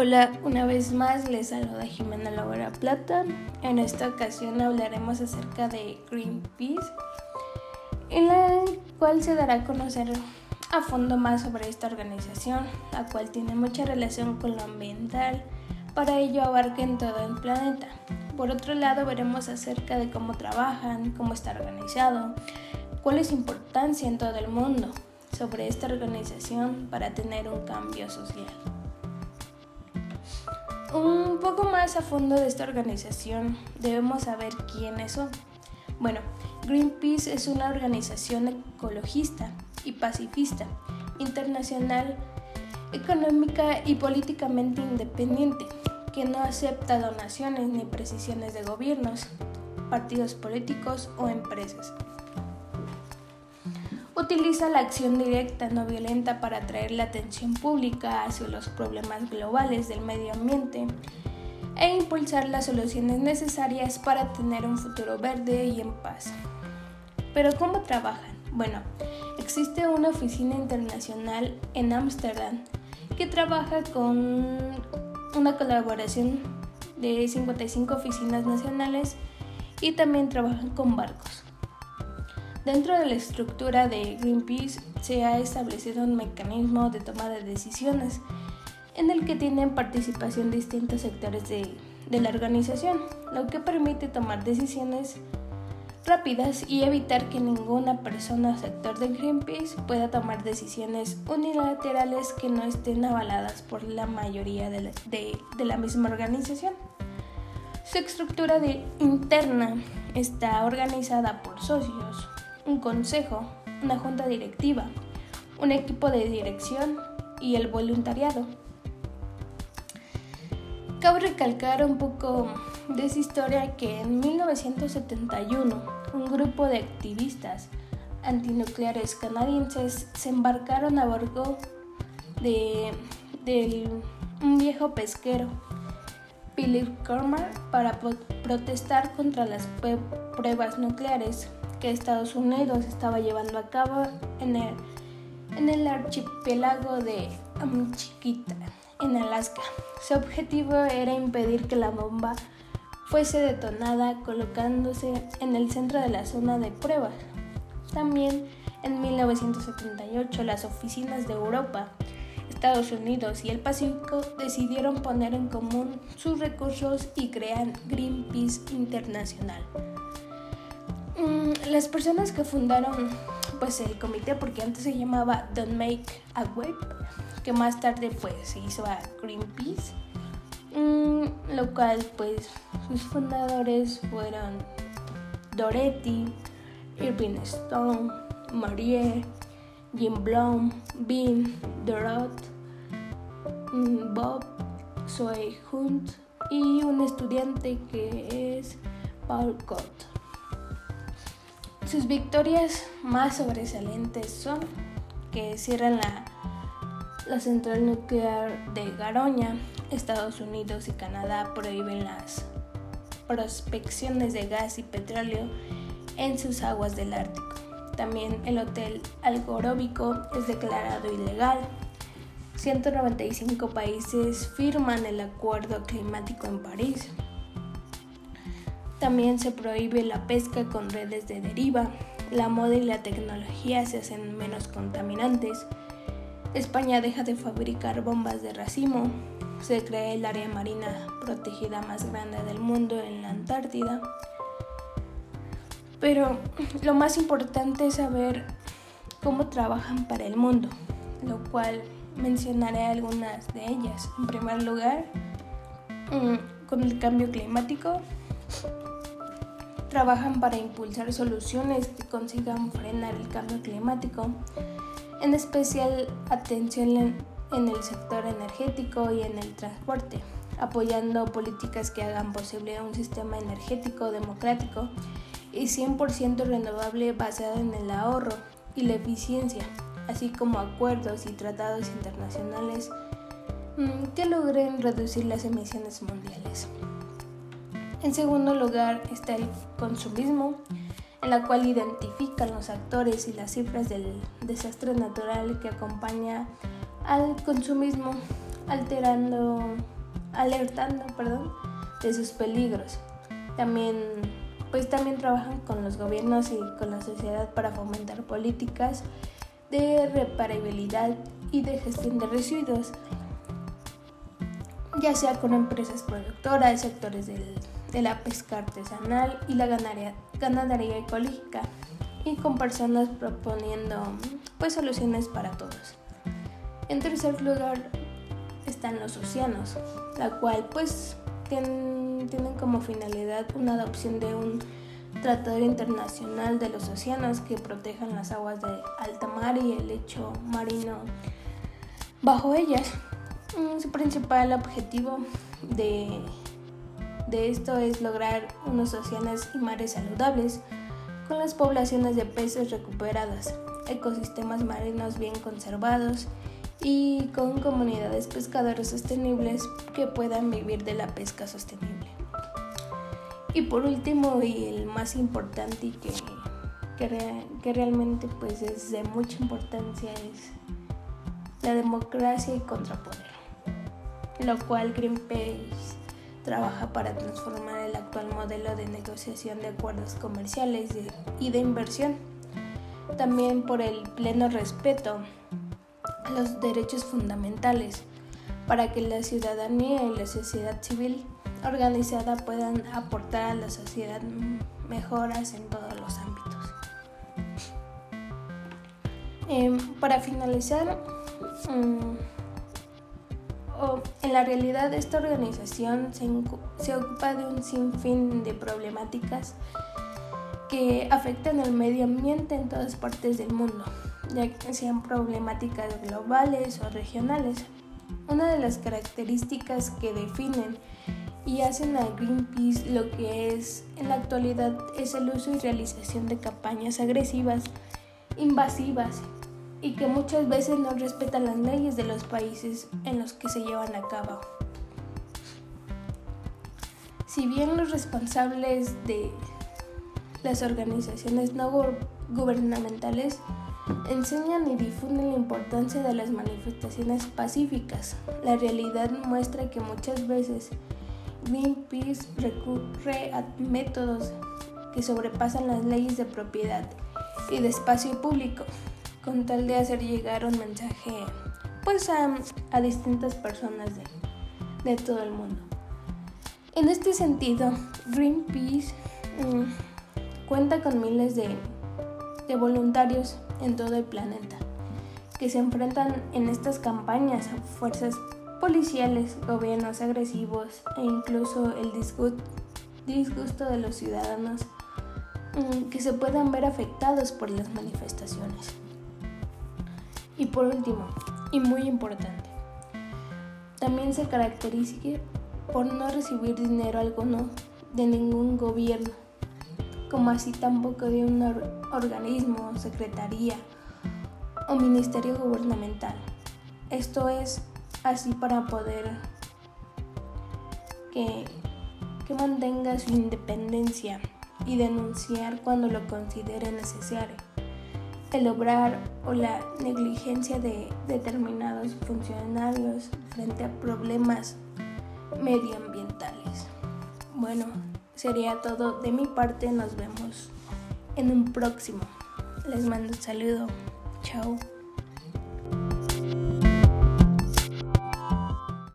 Hola, una vez más les saluda Jimena Laura Plata. En esta ocasión hablaremos acerca de Greenpeace, en la cual se dará a conocer a fondo más sobre esta organización, la cual tiene mucha relación con lo ambiental, para ello abarca en todo el planeta. Por otro lado, veremos acerca de cómo trabajan, cómo está organizado, cuál es su importancia en todo el mundo sobre esta organización para tener un cambio social. Un poco más a fondo de esta organización, debemos saber quiénes son. Bueno, Greenpeace es una organización ecologista y pacifista, internacional, económica y políticamente independiente, que no acepta donaciones ni presiones de gobiernos, partidos políticos o empresas. Utiliza la acción directa no violenta para atraer la atención pública hacia los problemas globales del medio ambiente e impulsar las soluciones necesarias para tener un futuro verde y en paz. Pero ¿cómo trabajan? Bueno, existe una oficina internacional en Ámsterdam que trabaja con una colaboración de 55 oficinas nacionales y también trabajan con barcos. Dentro de la estructura de Greenpeace se ha establecido un mecanismo de toma de decisiones en el que tienen participación distintos sectores de, de la organización, lo que permite tomar decisiones rápidas y evitar que ninguna persona o sector de Greenpeace pueda tomar decisiones unilaterales que no estén avaladas por la mayoría de la, de, la misma organización. Su estructura de, interna está organizada por socios, un consejo, una junta directiva, un equipo de dirección y el voluntariado. Cabe recalcar un poco de esa historia que en 1971 un grupo de activistas antinucleares canadienses se embarcaron a bordo de, un viejo pesquero, Philip Cormer, para protestar contra las pruebas nucleares que Estados Unidos estaba llevando a cabo en el, en el archipiélago de Amchiquita, en Alaska. Su objetivo era impedir que la bomba fuese detonada colocándose en el centro de la zona de pruebas. También en 1978 las oficinas de Europa, Estados Unidos y el Pacífico decidieron poner en común sus recursos y crear Greenpeace Internacional. Mm, las personas que fundaron pues el comité, porque antes se llamaba Don't Make a Web, que más tarde pues se hizo a Greenpeace, mm, lo cual pues sus fundadores fueron Doretti, Irving Stone, Marie, Jim Blom, Bean, Dorot, mm, Bob, Zoe Hunt y un estudiante que es Paul Cott. Sus victorias más sobresalientes son que cierran la, central nuclear de Garoña, Estados Unidos y Canadá prohíben las prospecciones de gas y petróleo en sus aguas del Ártico. También el hotel algoróbico es declarado ilegal. 195 países firman el Acuerdo Climático en París. También se prohíbe la pesca con redes de deriva. La moda y la tecnología se hacen menos contaminantes. España deja de fabricar bombas de racimo. Se crea el área marina protegida más grande del mundo en la Antártida. Pero lo más importante es saber cómo trabajan para el mundo, lo cual mencionaré algunas de ellas. En primer lugar, mm, con el cambio climático, trabajan para impulsar soluciones que consigan frenar el cambio climático, en especial atención en el sector energético y en el transporte, apoyando políticas que hagan posible un sistema energético democrático y 100% renovable basado en el ahorro y la eficiencia, así como acuerdos y tratados internacionales mm, que logren reducir las emisiones mundiales. En segundo lugar está el consumismo, en la cual identifican los actores y las cifras del desastre natural que acompaña al consumismo, alterando, alertando perdón, de sus peligros. También, pues también trabajan con los gobiernos y con la sociedad para fomentar políticas de reparabilidad y de gestión de residuos, ya sea con empresas productoras, sectores de la pesca artesanal y la ganadería, ganadería ecológica y con personas proponiendo pues soluciones para todos. En tercer lugar están los océanos, la cual pues tienen, como finalidad una adopción de un tratado internacional de los océanos que protejan las aguas de alta mar y el lecho marino bajo ellas. Mm, su principal objetivo de, de esto es lograr unos océanos y mares saludables con las poblaciones de peces recuperadas, ecosistemas marinos bien conservados y con comunidades pescadoras sostenibles que puedan vivir de la pesca sostenible. Y por último y el más importante y que, que, realmente pues es de mucha importancia es la democracia y contrapoder, lo cual Greenpeace trabaja para transformar el actual modelo de negociación de acuerdos comerciales y de inversión, también por el pleno respeto a los derechos fundamentales, para que la ciudadanía y la sociedad civil organizada puedan aportar a la sociedad mejoras en todos los ámbitos. Em, para finalizar, mm, en la realidad esta organización se, se, ocupa de un sinfín de problemáticas que afectan al medio ambiente en todas partes del mundo, ya que sean problemáticas globales o regionales. Una de las características que definen y hacen a Greenpeace lo que es en la actualidad es el uso y realización de campañas agresivas, invasivas y que muchas veces no respetan las leyes de los países en los que se llevan a cabo. Si bien los responsables de las organizaciones no gubernamentales enseñan y difunden la importancia de las manifestaciones pacíficas, la realidad muestra que muchas veces Greenpeace recurre a métodos que sobrepasan las leyes de propiedad y de espacio público con tal de hacer llegar un mensaje pues a, distintas personas de, todo el mundo. En este sentido, Greenpeace mm, cuenta con miles de, voluntarios en todo el planeta que se enfrentan en estas campañas a fuerzas policiales, gobiernos agresivos e incluso el disgusto de los ciudadanos mm, que se puedan ver afectados por las manifestaciones. Y por último, y muy importante, también se caracteriza por no recibir dinero alguno de ningún gobierno, como así tampoco de un organismo, secretaría o ministerio gubernamental. Esto es así para poder que, que mantenga su independencia y denunciar cuando lo considere necesario. El obrar o la negligencia de determinados funcionarios frente a problemas medioambientales. Bueno, sería todo de mi parte. Nos vemos en un próximo. Les mando un saludo. Chao.